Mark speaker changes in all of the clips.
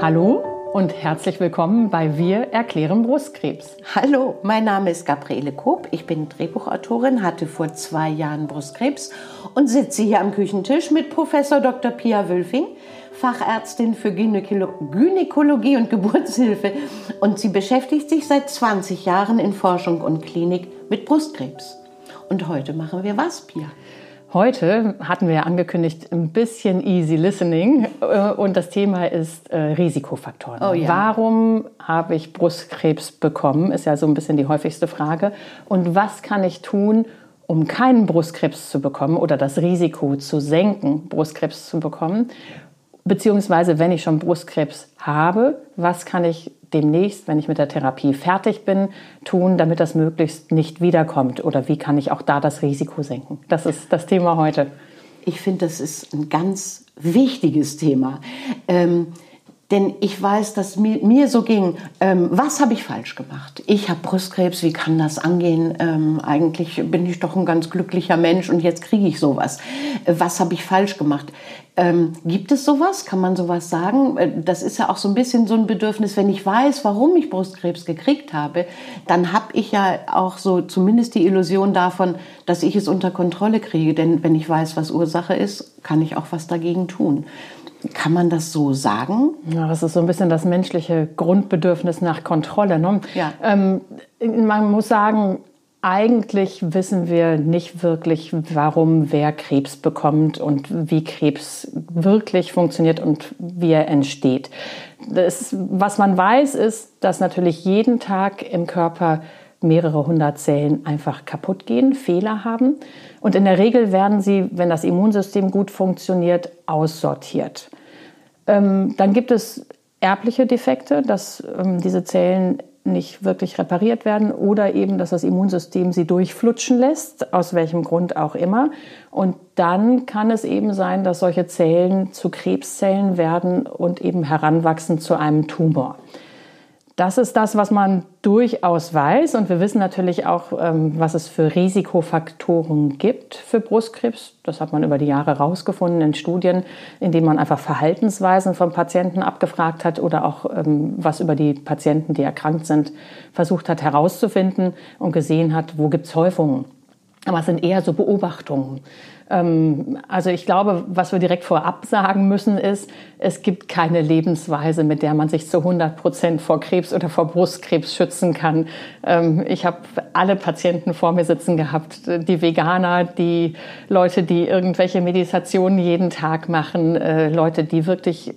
Speaker 1: Hallo und herzlich willkommen bei Wir erklären Brustkrebs.
Speaker 2: Hallo, mein Name ist Gabriele Koop. Ich bin Drehbuchautorin, hatte vor zwei Jahren Brustkrebs und sitze hier am Küchentisch mit Professor Dr. Pia Wülfing, Fachärztin für Gynäkologie und Geburtshilfe. Und sie beschäftigt sich seit 20 Jahren in Forschung und Klinik mit Brustkrebs. Und heute machen wir was, Pia?
Speaker 1: Heute hatten wir ja angekündigt, ein bisschen easy listening äh, und das Thema ist äh, Risikofaktoren. Oh ja. Warum habe ich Brustkrebs bekommen, ist ja so ein bisschen die häufigste Frage. Und was kann ich tun, um keinen Brustkrebs zu bekommen oder das Risiko zu senken, Brustkrebs zu bekommen? Beziehungsweise, wenn ich schon Brustkrebs habe, was kann ich demnächst, wenn ich mit der Therapie fertig bin, tun, damit das möglichst nicht wiederkommt? Oder wie kann ich auch da das Risiko senken? Das ist das Thema heute.
Speaker 2: Ich finde, das ist ein ganz wichtiges Thema. Ähm, denn ich weiß, dass mir, mir so ging, ähm, was habe ich falsch gemacht? Ich habe Brustkrebs, wie kann das angehen? Ähm, eigentlich bin ich doch ein ganz glücklicher Mensch und jetzt kriege ich sowas. Äh, was habe ich falsch gemacht? Ähm, gibt es sowas? Kann man sowas sagen? Äh, das ist ja auch so ein bisschen so ein Bedürfnis, wenn ich weiß, warum ich Brustkrebs gekriegt habe, dann habe ich ja auch so zumindest die Illusion davon, dass ich es unter Kontrolle kriege. Denn wenn ich weiß, was Ursache ist, kann ich auch was dagegen tun. Kann man das so sagen?
Speaker 1: Ja, das ist so ein bisschen das menschliche Grundbedürfnis nach Kontrolle. Ne? Ja. Ähm, man muss sagen, eigentlich wissen wir nicht wirklich, warum wer Krebs bekommt und wie Krebs wirklich funktioniert und wie er entsteht. Das, was man weiß, ist, dass natürlich jeden Tag im Körper mehrere hundert Zellen einfach kaputt gehen, Fehler haben. Und in der Regel werden sie, wenn das Immunsystem gut funktioniert, aussortiert. Ähm, dann gibt es erbliche Defekte, dass ähm, diese Zellen nicht wirklich repariert werden oder eben, dass das Immunsystem sie durchflutschen lässt, aus welchem Grund auch immer. Und dann kann es eben sein, dass solche Zellen zu Krebszellen werden und eben heranwachsen zu einem Tumor. Das ist das, was man durchaus weiß. Und wir wissen natürlich auch, ähm, was es für Risikofaktoren gibt für Brustkrebs. Das hat man über die Jahre herausgefunden in Studien, in denen man einfach Verhaltensweisen von Patienten abgefragt hat oder auch ähm, was über die Patienten, die erkrankt sind, versucht hat herauszufinden und gesehen hat, wo gibt es Häufungen. Aber es sind eher so Beobachtungen. Ähm, also ich glaube, was wir direkt vorab sagen müssen, ist, es gibt keine Lebensweise, mit der man sich zu 100 Prozent vor Krebs oder vor Brustkrebs schützen kann. Ähm, ich habe alle Patienten vor mir sitzen gehabt, die Veganer, die Leute, die irgendwelche Meditationen jeden Tag machen, äh, Leute, die wirklich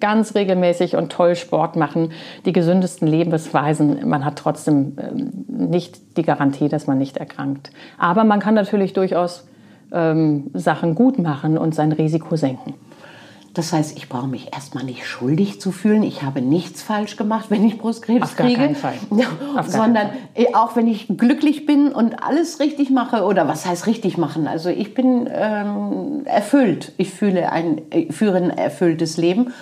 Speaker 1: ganz regelmäßig und toll Sport machen, die gesündesten Lebensweisen. Man hat trotzdem ähm, nicht die Garantie, dass man nicht erkrankt. Aber man kann natürlich durchaus ähm, Sachen gut machen und sein Risiko senken.
Speaker 2: Das heißt, ich brauche mich erstmal nicht schuldig zu fühlen. Ich habe nichts falsch gemacht, wenn ich Brustkrebs
Speaker 1: Auf gar
Speaker 2: kriege.
Speaker 1: Keinen Fall.
Speaker 2: Ja, sondern äh, auch wenn ich glücklich bin und alles richtig mache oder was heißt richtig machen? Also ich bin ähm, erfüllt. Ich fühle ein, ich führe ein erfülltes Leben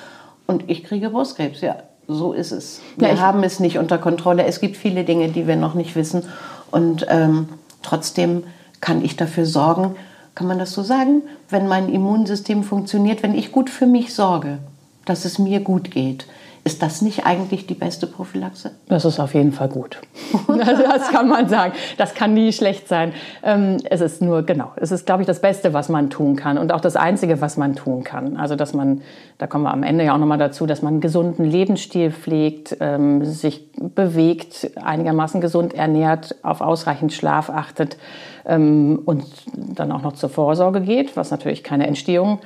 Speaker 2: und ich kriege Brustkrebs. Ja, so ist es. Wir ja, haben es nicht unter Kontrolle. Es gibt viele Dinge, die wir noch nicht wissen und ähm, trotzdem kann ich dafür sorgen, kann man das so sagen, wenn mein Immunsystem funktioniert, wenn ich gut für mich sorge, dass es mir gut geht. Ist das nicht eigentlich die beste Prophylaxe?
Speaker 1: Das ist auf jeden Fall gut. das kann man sagen. Das kann nie schlecht sein. Ähm, es ist nur, genau, es ist, glaube ich, das Beste, was man tun kann und auch das Einzige, was man tun kann. Also, dass man, da kommen wir am Ende ja auch nochmal dazu, dass man einen gesunden Lebensstil pflegt, ähm, sich bewegt, einigermaßen gesund ernährt, auf ausreichend Schlaf achtet ähm, und dann auch noch zur Vorsorge geht, was natürlich keine Entstehung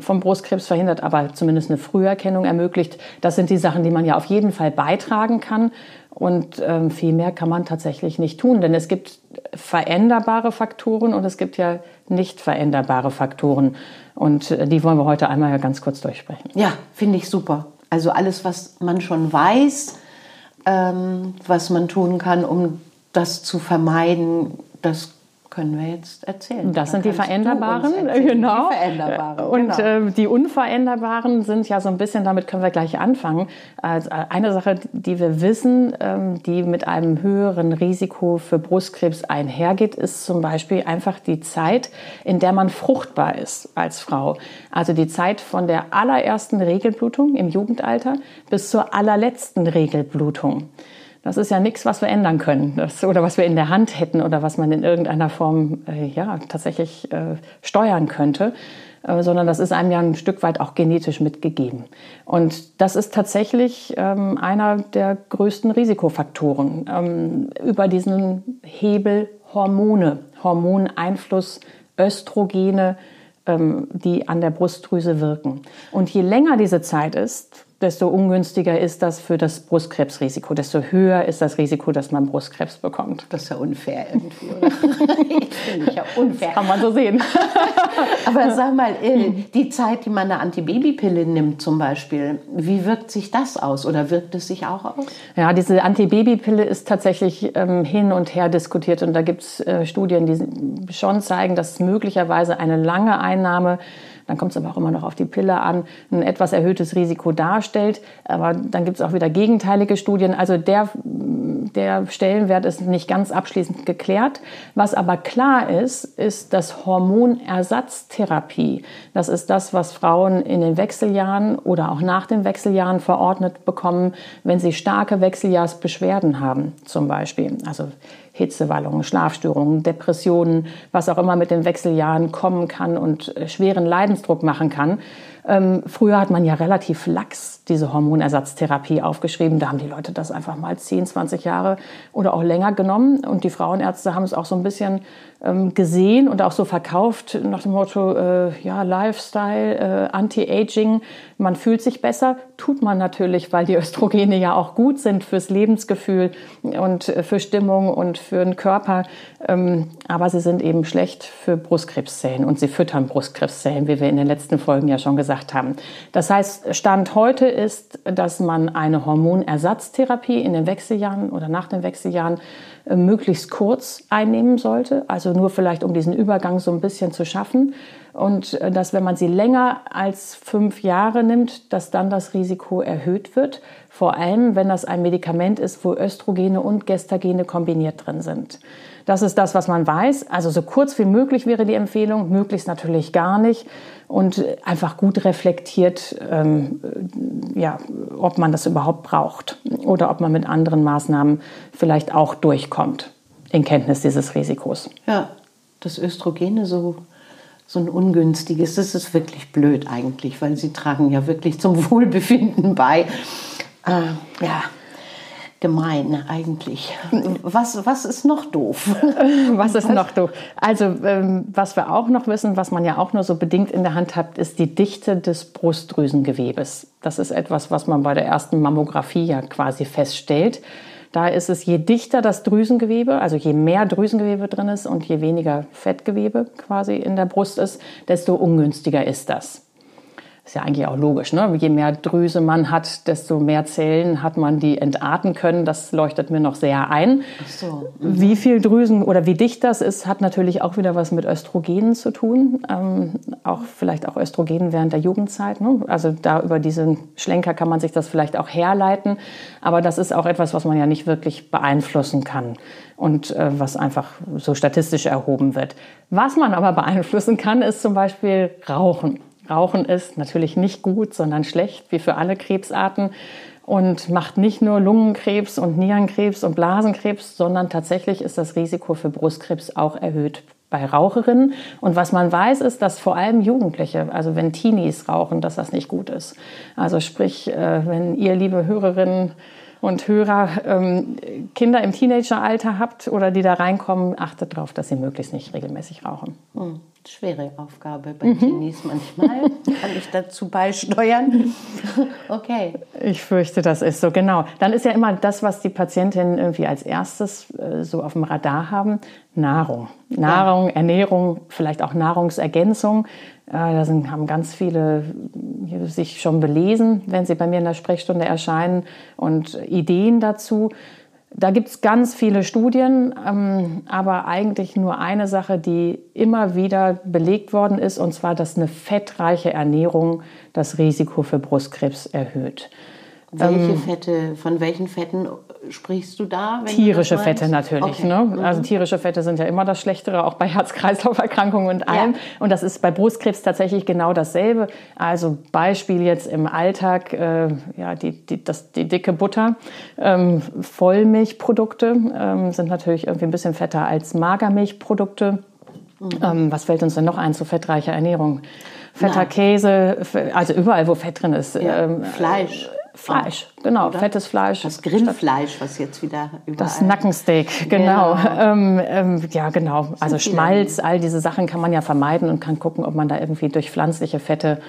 Speaker 1: vom Brustkrebs verhindert, aber zumindest eine Früherkennung ermöglicht. Das sind die Sachen, die man ja auf jeden Fall beitragen kann. Und ähm, viel mehr kann man tatsächlich nicht tun, denn es gibt veränderbare Faktoren und es gibt ja nicht veränderbare Faktoren. Und äh, die wollen wir heute einmal ganz kurz durchsprechen.
Speaker 2: Ja, finde ich super. Also alles, was man schon weiß, ähm, was man tun kann, um das zu vermeiden, das können wir jetzt erzählen.
Speaker 1: Das sind die Veränderbaren, genau. Die Veränderbaren, und genau. äh, die Unveränderbaren sind ja so ein bisschen, damit können wir gleich anfangen. Also eine Sache, die wir wissen, ähm, die mit einem höheren Risiko für Brustkrebs einhergeht, ist zum Beispiel einfach die Zeit, in der man fruchtbar ist als Frau. Also die Zeit von der allerersten Regelblutung im Jugendalter bis zur allerletzten Regelblutung. Das ist ja nichts, was wir ändern können das, oder was wir in der Hand hätten oder was man in irgendeiner Form äh, ja, tatsächlich äh, steuern könnte, äh, sondern das ist einem ja ein Stück weit auch genetisch mitgegeben. Und das ist tatsächlich ähm, einer der größten Risikofaktoren ähm, über diesen Hebel Hormone, Hormoneinfluss, Östrogene, ähm, die an der Brustdrüse wirken. Und je länger diese Zeit ist, desto ungünstiger ist das für das Brustkrebsrisiko, desto höher ist das Risiko, dass man Brustkrebs bekommt.
Speaker 2: Das ist ja unfair irgendwie, oder? Finde ich ja unfair.
Speaker 1: kann man so sehen.
Speaker 2: Aber sag mal, äh, die Zeit, die man eine Antibabypille nimmt zum Beispiel, wie wirkt sich das aus oder wirkt es sich auch aus?
Speaker 1: Ja, diese Antibabypille ist tatsächlich ähm, hin und her diskutiert und da gibt es äh, Studien, die schon zeigen, dass möglicherweise eine lange Einnahme dann kommt es aber auch immer noch auf die Pille an, ein etwas erhöhtes Risiko darstellt. Aber dann gibt es auch wieder gegenteilige Studien. Also der, der Stellenwert ist nicht ganz abschließend geklärt. Was aber klar ist, ist, dass Hormonersatztherapie, das ist das, was Frauen in den Wechseljahren oder auch nach den Wechseljahren verordnet bekommen, wenn sie starke Wechseljahrsbeschwerden haben, zum Beispiel. Also Hitzewallungen, Schlafstörungen, Depressionen, was auch immer mit den Wechseljahren kommen kann und äh, schweren Leidensdruck machen kann. Ähm, früher hat man ja relativ lax diese Hormonersatztherapie aufgeschrieben. Da haben die Leute das einfach mal 10, 20 Jahre oder auch länger genommen. Und die Frauenärzte haben es auch so ein bisschen gesehen und auch so verkauft nach dem Motto, äh, ja, Lifestyle, äh, Anti-Aging, man fühlt sich besser. Tut man natürlich, weil die Östrogene ja auch gut sind fürs Lebensgefühl und äh, für Stimmung und für den Körper. Ähm, aber sie sind eben schlecht für Brustkrebszellen und sie füttern Brustkrebszellen, wie wir in den letzten Folgen ja schon gesagt haben. Das heißt, Stand heute ist, dass man eine Hormonersatztherapie in den Wechseljahren oder nach den Wechseljahren möglichst kurz einnehmen sollte, also nur vielleicht um diesen Übergang so ein bisschen zu schaffen. Und äh, dass, wenn man sie länger als fünf Jahre nimmt, dass dann das Risiko erhöht wird. Vor allem, wenn das ein Medikament ist, wo Östrogene und Gestagene kombiniert drin sind. Das ist das, was man weiß. Also so kurz wie möglich wäre die Empfehlung, möglichst natürlich gar nicht und einfach gut reflektiert, ähm, ja, ob man das überhaupt braucht oder ob man mit anderen Maßnahmen vielleicht auch durchkommt in Kenntnis dieses Risikos.
Speaker 2: Ja, das Östrogene so so ein ungünstiges, das ist wirklich blöd eigentlich, weil sie tragen ja wirklich zum Wohlbefinden bei. Äh, ja, gemein eigentlich. Was, was ist noch doof?
Speaker 1: was ist noch doof? Also, ähm, was wir auch noch wissen, was man ja auch nur so bedingt in der Hand hat, ist die Dichte des Brustdrüsengewebes. Das ist etwas, was man bei der ersten Mammographie ja quasi feststellt. Da ist es, je dichter das Drüsengewebe, also je mehr Drüsengewebe drin ist und je weniger Fettgewebe quasi in der Brust ist, desto ungünstiger ist das. Ist ja eigentlich auch logisch. Ne? Je mehr Drüse man hat, desto mehr Zellen hat man, die entarten können. Das leuchtet mir noch sehr ein. Ach so. Mhm. Wie viel Drüsen oder wie dicht das ist, hat natürlich auch wieder was mit Östrogenen zu tun. Ähm, auch vielleicht auch Östrogenen während der Jugendzeit. Ne? Also da über diesen Schlenker kann man sich das vielleicht auch herleiten. Aber das ist auch etwas, was man ja nicht wirklich beeinflussen kann und äh, was einfach so statistisch erhoben wird. Was man aber beeinflussen kann, ist zum Beispiel Rauchen. Rauchen ist natürlich nicht gut, sondern schlecht, wie für alle Krebsarten und macht nicht nur Lungenkrebs und Nierenkrebs und Blasenkrebs, sondern tatsächlich ist das Risiko für Brustkrebs auch erhöht bei Raucherinnen. Und was man weiß, ist, dass vor allem Jugendliche, also wenn Teenies rauchen, dass das nicht gut ist. Also sprich, äh, wenn ihr, liebe Hörerinnen und Hörer, ähm, Kinder im Teenageralter habt oder die da reinkommen, achtet darauf, dass sie möglichst nicht regelmäßig rauchen.
Speaker 2: Hm schwere Aufgabe bei mhm. Teenies manchmal. Kann ich dazu beisteuern?
Speaker 1: okay. Ich fürchte, das ist so, genau. Dann ist ja immer das, was die Patientinnen irgendwie als erstes äh, so auf dem Radar haben, Nahrung. Nahrung, ja. Ernährung, vielleicht auch Nahrungsergänzung. Äh, da sind, haben ganz viele sich schon belesen, wenn sie bei mir in der Sprechstunde erscheinen und Ideen dazu Da gibt es ganz viele Studien, ähm, aber eigentlich nur eine Sache, die immer wieder belegt worden ist, und zwar, dass eine fettreiche Ernährung das Risiko für Brustkrebs erhöht.
Speaker 2: Welche ähm, Fette, von welchen Fetten sprichst du da?
Speaker 1: tierische du Fette natürlich. Okay. Ne? Mhm. Also tierische Fette sind ja immer das Schlechtere, auch bei Herz-Kreislauf-Erkrankungen und allem. Ja. Und das ist bei Brustkrebs tatsächlich genau dasselbe. Also Beispiel jetzt im Alltag, äh, ja, die, die, das, die dicke Butter. Ähm, Vollmilchprodukte ähm, sind natürlich irgendwie ein bisschen fetter als Magermilchprodukte. Mhm. Ähm, was fällt uns denn noch ein zu fettreicher Ernährung? Fetter Nein. Käse, also überall, wo Fett drin ist.
Speaker 2: Ja. Ähm, Fleisch.
Speaker 1: Fleisch, genau, oder? fettes Fleisch.
Speaker 2: Das Grillfleisch, was jetzt wieder
Speaker 1: überall... Das Nackensteak, genau. genau. Ähm, ähm, ja, genau. Also Schmalz, all diese Sachen kann man ja vermeiden und kann gucken, ob man da irgendwie durch pflanzliche Fette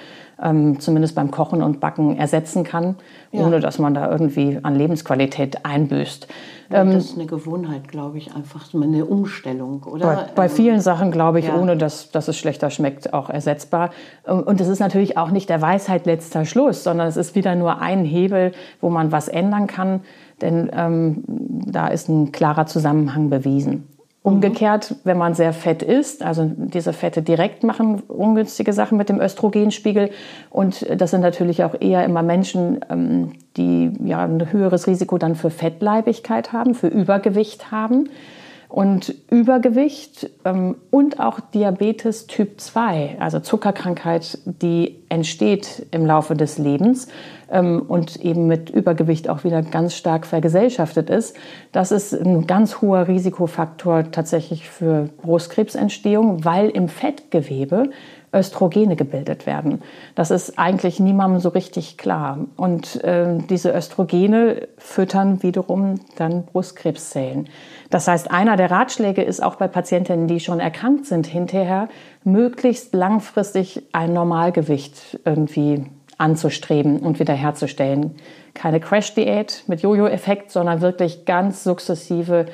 Speaker 1: ähm, zumindest beim Kochen und Backen ersetzen kann, ja. ohne dass man da irgendwie an Lebensqualität einbüßt.
Speaker 2: Ja, das ähm, ist eine Gewohnheit, glaube ich, einfach eine Umstellung, oder?
Speaker 1: Bei, bei ähm, vielen Sachen, glaube ich, ja. ohne dass, dass es schlechter schmeckt, auch ersetzbar. Ähm, und es ist natürlich auch nicht der Weisheit letzter Schluss, sondern es ist wieder nur ein Hebel, wo man was ändern kann, denn ähm, da ist ein klarer Zusammenhang bewiesen. Umgekehrt, wenn man sehr fett ist, also diese Fette direkt machen ungünstige Sachen mit dem Östrogenspiegel. Und das sind natürlich auch eher immer Menschen, ähm, die ja ein höheres Risiko dann für Fettleibigkeit haben, für Übergewicht haben. Und Übergewicht ähm, und auch Diabetes Typ 2, also Zuckerkrankheit, die entsteht im Laufe des Lebens und eben mit Übergewicht auch wieder ganz stark vergesellschaftet ist, das ist ein ganz hoher Risikofaktor tatsächlich für Brustkrebsentstehung, weil im Fettgewebe Östrogene gebildet werden. Das ist eigentlich niemandem so richtig klar. Und äh, diese Östrogene füttern wiederum dann Brustkrebszellen. Das heißt, einer der Ratschläge ist auch bei Patientinnen, die schon erkrankt sind, hinterher möglichst langfristig ein Normalgewicht irgendwie anzustreben und wiederherzustellen. Keine Crash-Diät mit Jojo-Effekt, sondern wirklich ganz sukzessive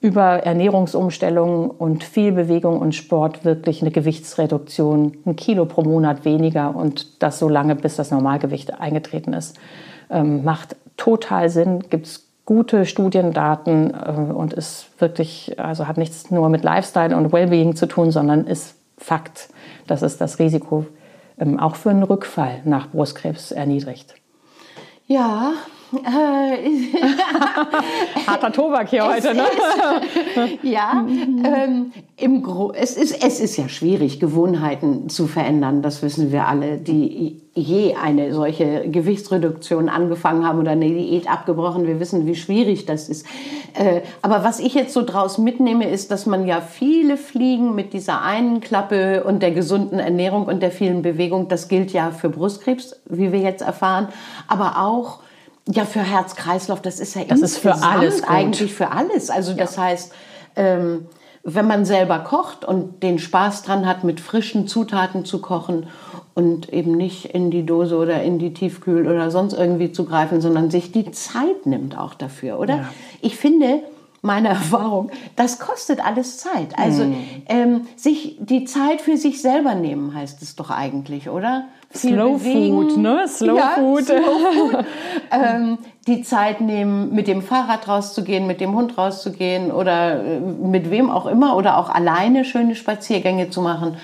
Speaker 1: über Ernährungsumstellungen und viel Bewegung und Sport wirklich eine Gewichtsreduktion, ein Kilo pro Monat weniger und das so lange, bis das Normalgewicht eingetreten ist. Ähm, macht total Sinn, gibt es gute Studiendaten äh, und ist wirklich, also hat nichts nur mit Lifestyle und Wellbeing zu tun, sondern ist Fakt, dass es das Risiko auch für einen Rückfall nach Brustkrebs erniedrigt.
Speaker 2: Ja,
Speaker 1: Harter Tobak hier heute, ne?
Speaker 2: Ist, ja, ähm, im Gro es, ist, es ist ja schwierig, Gewohnheiten zu verändern, das wissen wir alle, die je eine solche Gewichtsreduktion angefangen haben oder eine Diät abgebrochen. Wir wissen, wie schwierig das ist. Äh, aber was ich jetzt so draus mitnehme, ist, dass man ja viele Fliegen mit dieser einen Klappe und der gesunden Ernährung und der vielen Bewegung, das gilt ja für Brustkrebs, wie wir jetzt erfahren, aber auch ja, für Herz-Kreislauf, das ist ja
Speaker 1: das ist für alles gut.
Speaker 2: eigentlich für alles. Also das ja. heißt, ähm, wenn man selber kocht und den Spaß dran hat, mit frischen Zutaten zu kochen und eben nicht in die Dose oder in die Tiefkühl oder sonst irgendwie zu greifen, sondern sich die Zeit nimmt auch dafür, oder? Ja. Ich finde, meine Erfahrung, das kostet alles Zeit. Also mm. ähm, sich die Zeit für sich selber nehmen heißt es doch eigentlich, oder?
Speaker 1: Slow bewegen. Food, ne?
Speaker 2: Slow ja, Food. Slow Food. ähm, die Zeit nehmen, mit dem Fahrrad rauszugehen, mit dem Hund rauszugehen oder äh, mit wem auch immer oder auch alleine schöne Spaziergänge zu machen.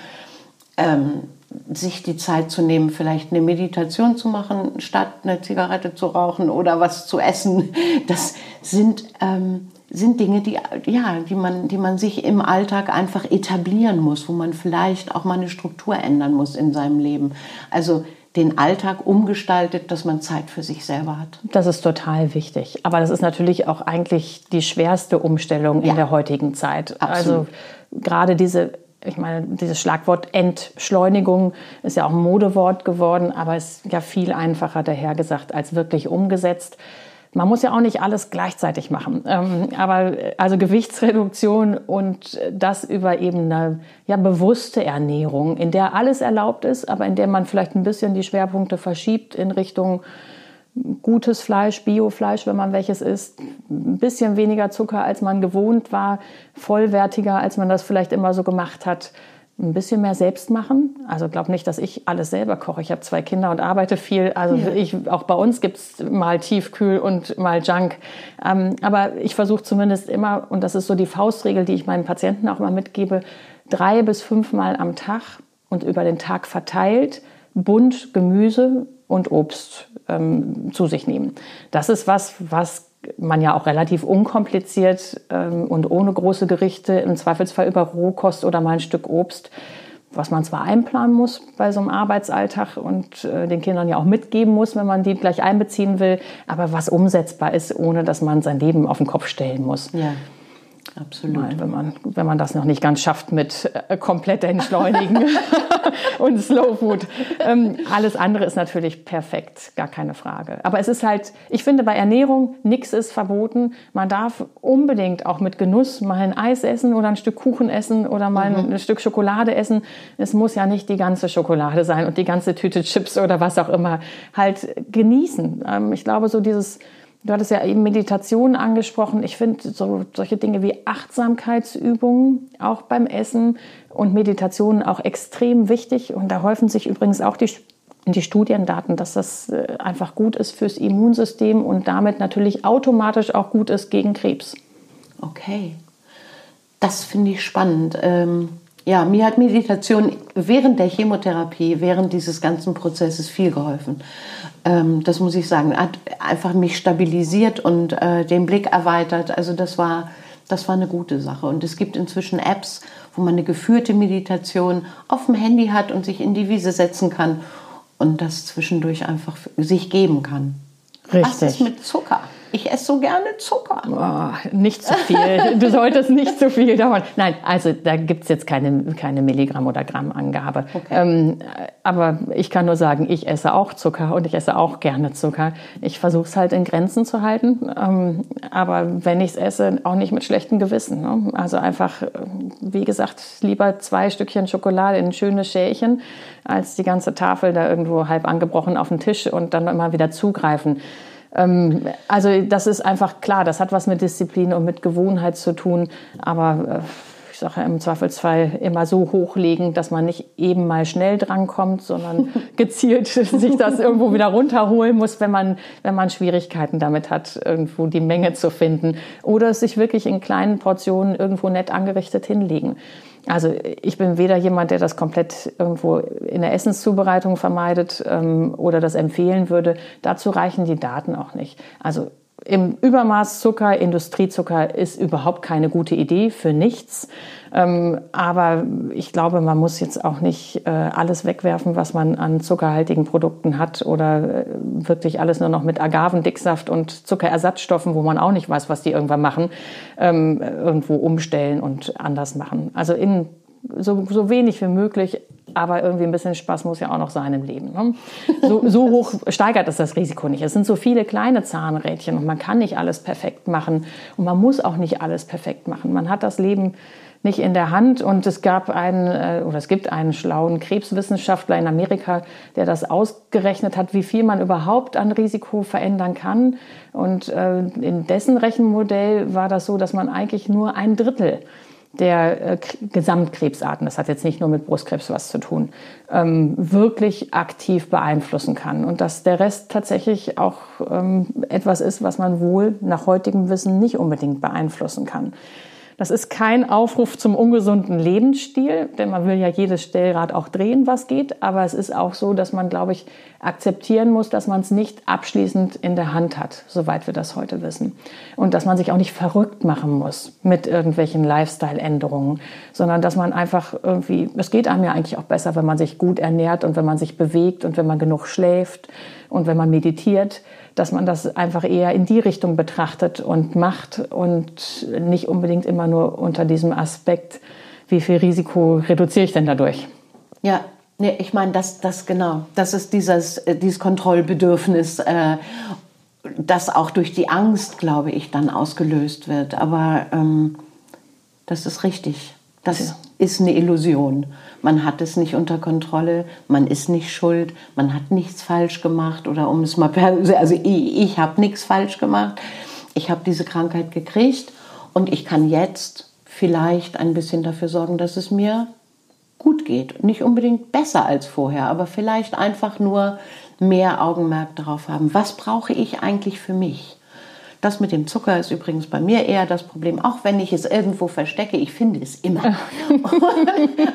Speaker 2: Ähm, sich die Zeit zu nehmen, vielleicht eine Meditation zu machen, statt eine Zigarette zu rauchen oder was zu essen. Das sind ähm, sind Dinge, die, ja, die, man, die man sich im Alltag einfach etablieren muss, wo man vielleicht auch mal eine Struktur ändern muss in seinem Leben. Also den Alltag umgestaltet, dass man Zeit für sich selber hat.
Speaker 1: Das ist total wichtig. Aber das ist natürlich auch eigentlich die schwerste Umstellung in ja. der heutigen Zeit. Absolut. Also gerade diese ich meine, dieses Schlagwort Entschleunigung ist ja auch ein Modewort geworden, aber es ist ja viel einfacher dahergesagt als wirklich umgesetzt. Man muss ja auch nicht alles gleichzeitig machen. Ähm, aber also Gewichtsreduktion und das über eben eine ja, bewusste Ernährung, in der alles erlaubt ist, aber in der man vielleicht ein bisschen die Schwerpunkte verschiebt in Richtung gutes Fleisch, Biofleisch, wenn man welches isst, ein bisschen weniger Zucker, als man gewohnt war, vollwertiger, als man das vielleicht immer so gemacht hat. Ein bisschen mehr selbst machen. Also glaube nicht, dass ich alles selber koche. Ich habe zwei Kinder und arbeite viel. Also ja. ich, auch bei uns gibt es mal Tiefkühl und mal Junk. Ähm, aber ich versuche zumindest immer, und das ist so die Faustregel, die ich meinen Patienten auch mal mitgebe, drei bis fünfmal am Tag und über den Tag verteilt bunt Gemüse und Obst ähm, zu sich nehmen. Das ist was, was man ja auch relativ unkompliziert ähm, und ohne große Gerichte, im Zweifelsfall über Rohkost oder mal ein Stück Obst, was man zwar einplanen muss bei so einem Arbeitsalltag und äh, den Kindern ja auch mitgeben muss, wenn man die gleich einbeziehen will, aber was umsetzbar ist, ohne dass man sein Leben auf den Kopf stellen muss.
Speaker 2: Ja. Absolut.
Speaker 1: Nein, wenn, man, wenn man das noch nicht ganz schafft mit äh, komplett entschleunigen und Slow Food. Ähm, alles andere ist natürlich perfekt, gar keine Frage. Aber es ist halt, ich finde bei Ernährung, nichts ist verboten. Man darf unbedingt auch mit Genuss mal ein Eis essen oder ein Stück Kuchen essen oder mal mhm. ein Stück Schokolade essen. Es muss ja nicht die ganze Schokolade sein und die ganze Tüte Chips oder was auch immer. Halt genießen. Ähm, ich glaube, so dieses Du hattest ja eben Meditation angesprochen. Ich finde so, solche Dinge wie Achtsamkeitsübungen auch beim Essen und Meditationen auch extrem wichtig. Und da häufen sich übrigens auch die, die Studiendaten, dass das äh, einfach gut ist fürs Immunsystem und damit natürlich automatisch auch gut ist gegen Krebs.
Speaker 2: Okay, das finde ich spannend. Ähm ja, mir hat Meditation während der Chemotherapie, während dieses ganzen Prozesses viel geholfen. Ähm, das muss ich sagen. Hat einfach mich stabilisiert und äh, den Blick erweitert. Also das war, das war eine gute Sache. Und es gibt inzwischen Apps, wo man eine geführte Meditation auf dem Handy hat und sich in die Wiese setzen kann und das zwischendurch einfach sich geben kann.
Speaker 1: Richtig. Was
Speaker 2: ist mit Zucker? Ich esse so gerne Zucker.
Speaker 1: Oh, nicht zu viel. Du solltest nicht zu viel davon. Nein, also da gibt es jetzt keine, keine Milligramm- oder Grammangabe. Okay. Ähm, aber ich kann nur sagen, ich esse auch Zucker und ich esse auch gerne Zucker. Ich versuche es halt in Grenzen zu halten. Ähm, aber wenn ich es esse, auch nicht mit schlechtem Gewissen. Ne? Also einfach, wie gesagt, lieber zwei Stückchen Schokolade in ein schönes Schälchen, als die ganze Tafel da irgendwo halb angebrochen auf den Tisch und dann immer wieder zugreifen. Ähm, also das ist einfach klar, das hat was mit Disziplin und mit Gewohnheit zu tun, aber äh, ich sage im Zweifelsfall immer so hochlegen, dass man nicht eben mal schnell drankommt, sondern gezielt sich das irgendwo wieder runterholen muss, wenn man, wenn man Schwierigkeiten damit hat, irgendwo die Menge zu finden. Oder es sich wirklich in kleinen Portionen irgendwo nett angerichtet hinlegen. Also ich bin weder jemand, der das komplett irgendwo in der Essenszubereitung vermeidet ähm, oder das empfehlen würde. Dazu reichen die Daten auch nicht. Also im Übermaß Zucker, Industriezucker ist überhaupt keine gute Idee für nichts. Ähm, aber ich glaube, man muss jetzt auch nicht äh, alles wegwerfen, was man an zuckerhaltigen Produkten hat oder äh, wirklich alles nur noch mit Agavendicksaft und Zuckerersatzstoffen, wo man auch nicht weiß, was die irgendwann machen, ähm, irgendwo umstellen und anders machen. Also in so, so wenig wie möglich, aber irgendwie ein bisschen Spaß muss ja auch noch sein im Leben. Ne? So, so hoch steigert es das Risiko nicht. Es sind so viele kleine Zahnrädchen und man kann nicht alles perfekt machen und man muss auch nicht alles perfekt machen. Man hat das Leben nicht in der Hand. Und es gab einen, äh, oder es gibt einen schlauen Krebswissenschaftler in Amerika, der das ausgerechnet hat, wie viel man überhaupt an Risiko verändern kann. Und äh, in dessen Rechenmodell war das so, dass man eigentlich nur ein Drittel der äh, Gesamtkrebsarten, das hat jetzt nicht nur mit Brustkrebs was zu tun, ähm, wirklich aktiv beeinflussen kann. Und dass der Rest tatsächlich auch ähm, etwas ist, was man wohl nach heutigem Wissen nicht unbedingt beeinflussen kann. Das ist kein Aufruf zum ungesunden Lebensstil, denn man will ja jedes Stellrad auch drehen, was geht. Aber es ist auch so, dass man, glaube ich, akzeptieren muss, dass man es nicht abschließend in der Hand hat, soweit wir das heute wissen. Und dass man sich auch nicht verrückt machen muss mit irgendwelchen Lifestyle-Änderungen, sondern dass man einfach irgendwie, es geht einem ja eigentlich auch besser, wenn man sich gut ernährt und wenn man sich bewegt und wenn man genug schläft und wenn man meditiert dass man das einfach eher in die Richtung betrachtet und macht und nicht unbedingt immer nur unter diesem Aspekt, wie viel Risiko reduziere ich denn dadurch?
Speaker 2: Ja, nee, ich meine, das, das genau, das ist dieses, äh, dieses Kontrollbedürfnis, äh, das auch durch die Angst, glaube ich, dann ausgelöst wird. Aber ähm, das ist richtig. Das ja. Ist eine Illusion man hat es nicht unter Kontrolle, man ist nicht schuld, man hat nichts falsch gemacht oder um es mal, also ich, ich habe nichts falsch gemacht. Ich habe diese Krankheit gekriegt und ich kann jetzt vielleicht ein bisschen dafür sorgen, dass es mir gut geht. Nicht unbedingt besser als vorher, aber vielleicht einfach nur mehr Augenmerk darauf haben, was brauche ich eigentlich für mich? Das mit dem Zucker ist übrigens bei mir eher das Problem, auch wenn ich es irgendwo verstecke, ich finde es immer.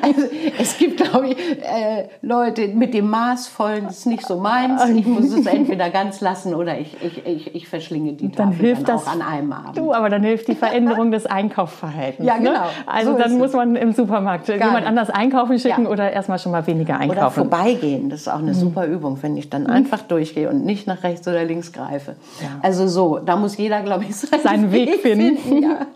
Speaker 2: also, es gibt, glaube ich, äh, Leute mit dem Maßvollen, das ist nicht so meins. Ich muss es entweder ganz lassen oder ich, ich, ich, ich verschlinge die
Speaker 1: dann Tafel hilft dann das,
Speaker 2: auch an einem Abend.
Speaker 1: Du, aber dann hilft die Veränderung des Einkaufsverhaltens.
Speaker 2: Ja, ne? genau.
Speaker 1: Ne? Also so dann muss man im Supermarkt Gar jemand nicht. anders einkaufen schicken ja. oder erstmal schon mal weniger einkaufen. Oder
Speaker 2: vorbeigehen, das ist auch eine mhm. super Übung, wenn ich dann einfach durchgehe und nicht nach rechts oder links greife. Ja. Also so, da muss jeder, glaube ich, seinen,
Speaker 1: seinen Weg, Weg finden. finden ja.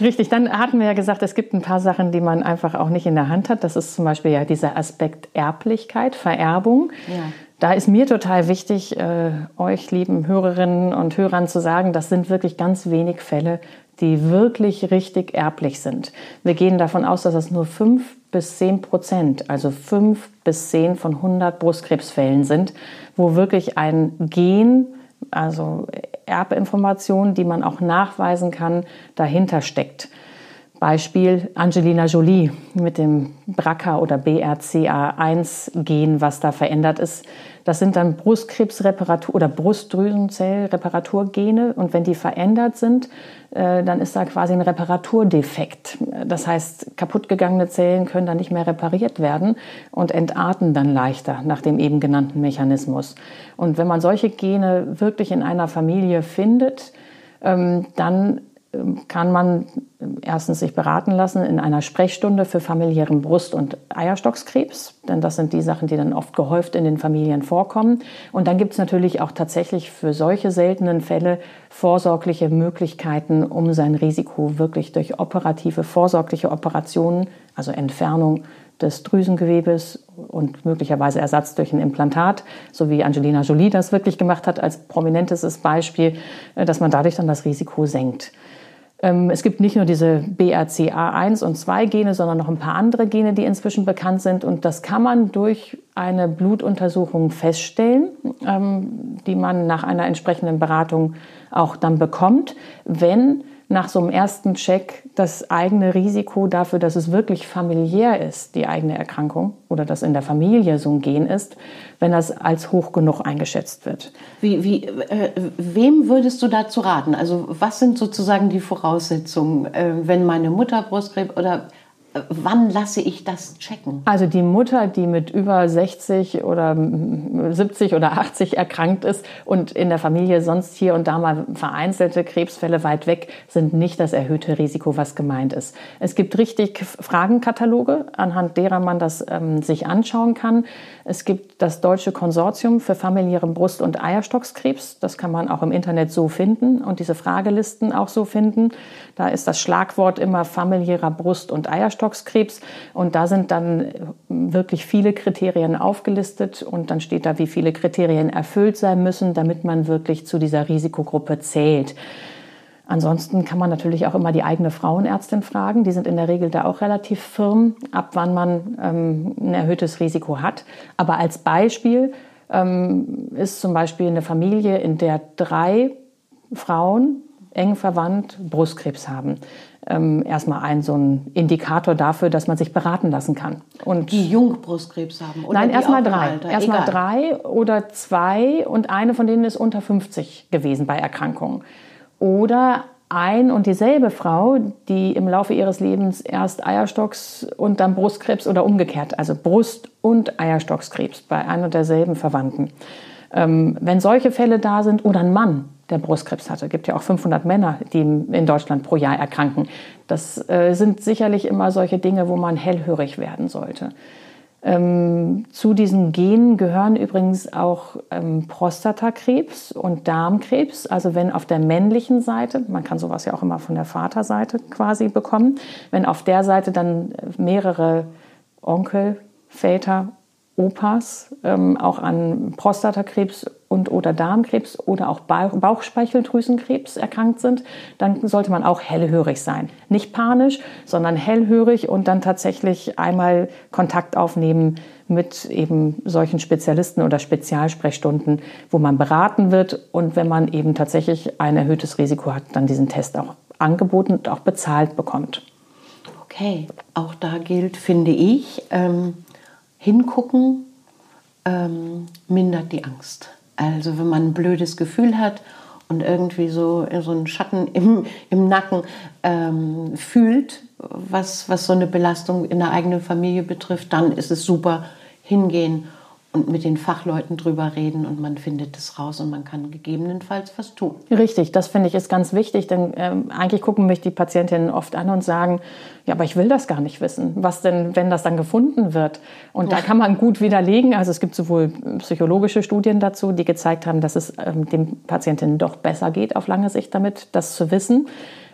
Speaker 1: Richtig, dann hatten wir ja gesagt, es gibt ein paar Sachen, die man einfach auch nicht in der Hand hat. Das ist zum Beispiel ja dieser Aspekt Erblichkeit, Vererbung. Ja. Da ist mir total wichtig, äh, euch lieben Hörerinnen und Hörern zu sagen, das sind wirklich ganz wenig Fälle, die wirklich richtig erblich sind. Wir gehen davon aus, dass das nur 5 bis 10 Prozent, also 5 bis 10 von 100 Brustkrebsfällen sind, wo wirklich ein Gen also Erbinformation, die man auch nachweisen kann, dahinter steckt. Beispiel Angelina Jolie mit dem BRCA oder BRCA1-Gen, was da verändert ist. Das sind dann Brustkrebsreparatur oder Brustdrüsenzellreparaturgene. Und wenn die verändert sind, äh, dann ist da quasi ein Reparaturdefekt. Das heißt, kaputtgegangene Zellen können dann nicht mehr repariert werden und entarten dann leichter nach dem eben genannten Mechanismus. Und wenn man solche Gene wirklich in einer Familie findet, ähm, dann kann man erstens sich beraten lassen in einer Sprechstunde für familiären Brust- und Eierstockskrebs, denn das sind die Sachen, die dann oft gehäuft in den Familien vorkommen. Und dann gibt es natürlich auch tatsächlich für solche seltenen Fälle vorsorgliche Möglichkeiten, um sein Risiko wirklich durch operative, vorsorgliche Operationen, also Entfernung des Drüsengewebes und möglicherweise Ersatz durch ein Implantat, so wie Angelina Jolie das wirklich gemacht hat als prominentes Beispiel, äh, dass man dadurch dann das Risiko senkt. Ähm, es gibt nicht nur diese BRCA1 und 2 Gene, sondern noch ein paar andere Gene, die inzwischen bekannt sind. Und das kann man durch eine Blutuntersuchung feststellen, ähm, die man nach einer entsprechenden Beratung auch dann bekommt, wenn nach so einem ersten Check das eigene Risiko dafür, dass es wirklich familiär ist, die eigene Erkrankung oder dass in der Familie so ein Gen ist, wenn das als hoch genug eingeschätzt wird.
Speaker 2: Wie, wie, äh, wem würdest du dazu raten? Also was sind sozusagen die Voraussetzungen, äh, wenn meine Mutter Brustkrebs oder wann lasse ich das checken?
Speaker 1: Also die Mutter, die mit über 60 oder 70 oder 80 erkrankt ist und in der Familie sonst hier und da mal vereinzelte Krebsfälle weit weg, sind nicht das erhöhte Risiko, was gemeint ist. Es gibt richtig Fragenkataloge, anhand derer man das ähm, sich anschauen kann. Es gibt das Deutsche Konsortium für familiären Brust- und Eierstockskrebs. Das kann man auch im Internet so finden und diese Fragelisten auch so finden. Da ist das Schlagwort immer familiärer Brust- und Eierstockskrebs. Und da sind dann wirklich viele Kriterien aufgelistet. Und dann steht da, wie viele Kriterien erfüllt sein müssen, damit man wirklich zu dieser Risikogruppe zählt. Ansonsten kann man natürlich auch immer die eigene Frauenärztin fragen. Die sind in der Regel da auch relativ firm, ab wann man ähm, ein erhöhtes Risiko hat. Aber als Beispiel ähm, ist zum Beispiel eine Familie, in der drei Frauen eng verwandt Brustkrebs haben. Ähm, erstmal ein so ein Indikator dafür, dass man sich beraten lassen kann.
Speaker 2: Und die jung Brustkrebs haben?
Speaker 1: Oder nein, erstmal drei. Erstmal drei oder zwei und eine von denen ist unter 50 gewesen bei Erkrankungen. Oder ein und dieselbe Frau, die im Laufe ihres Lebens erst Eierstocks und dann Brustkrebs oder umgekehrt, also Brust- und Eierstockskrebs bei ein und derselben Verwandten. Ähm, wenn solche Fälle da sind oder ein Mann, der Brustkrebs hatte. Es gibt ja auch 500 Männer, die in Deutschland pro Jahr erkranken. Das äh, sind sicherlich immer solche Dinge, wo man hellhörig werden sollte. Ähm, zu diesen Genen gehören übrigens auch ähm, Prostatakrebs und Darmkrebs. Also wenn auf der männlichen Seite, man kann sowas ja auch immer von der Vaterseite quasi bekommen, wenn auf der Seite dann mehrere Onkel, Väter Opas ähm, auch an Prostatakrebs und oder Darmkrebs oder auch Bauchspeicheldrüsenkrebs erkrankt sind, dann sollte man auch hellhörig sein. Nicht panisch, sondern hellhörig und dann tatsächlich einmal Kontakt aufnehmen mit eben solchen Spezialisten oder Spezialsprechstunden, wo man beraten wird und wenn man eben tatsächlich ein erhöhtes Risiko hat, dann diesen Test auch angeboten und auch bezahlt bekommt.
Speaker 2: Okay, auch da gilt, finde ich, ähm, hingucken ähm, mindert die Angst. Also wenn man ein blödes Gefühl hat und irgendwie so, so einen Schatten im, im Nacken ähm, fühlt, was, was so eine Belastung in der eigenen Familie betrifft, dann ist es super hingehen und mit den Fachleuten drüber reden und man findet es raus und man kann gegebenenfalls was tun.
Speaker 1: Richtig, das finde ich ist ganz wichtig, denn ähm, eigentlich gucken mich die Patientinnen oft an und sagen, ja, aber ich will das gar nicht wissen. Was denn, wenn das dann gefunden wird? Und ja. da kann man gut widerlegen. Also es gibt sowohl psychologische Studien dazu, die gezeigt haben, dass es ähm, den Patientinnen doch besser geht auf lange Sicht damit, das zu wissen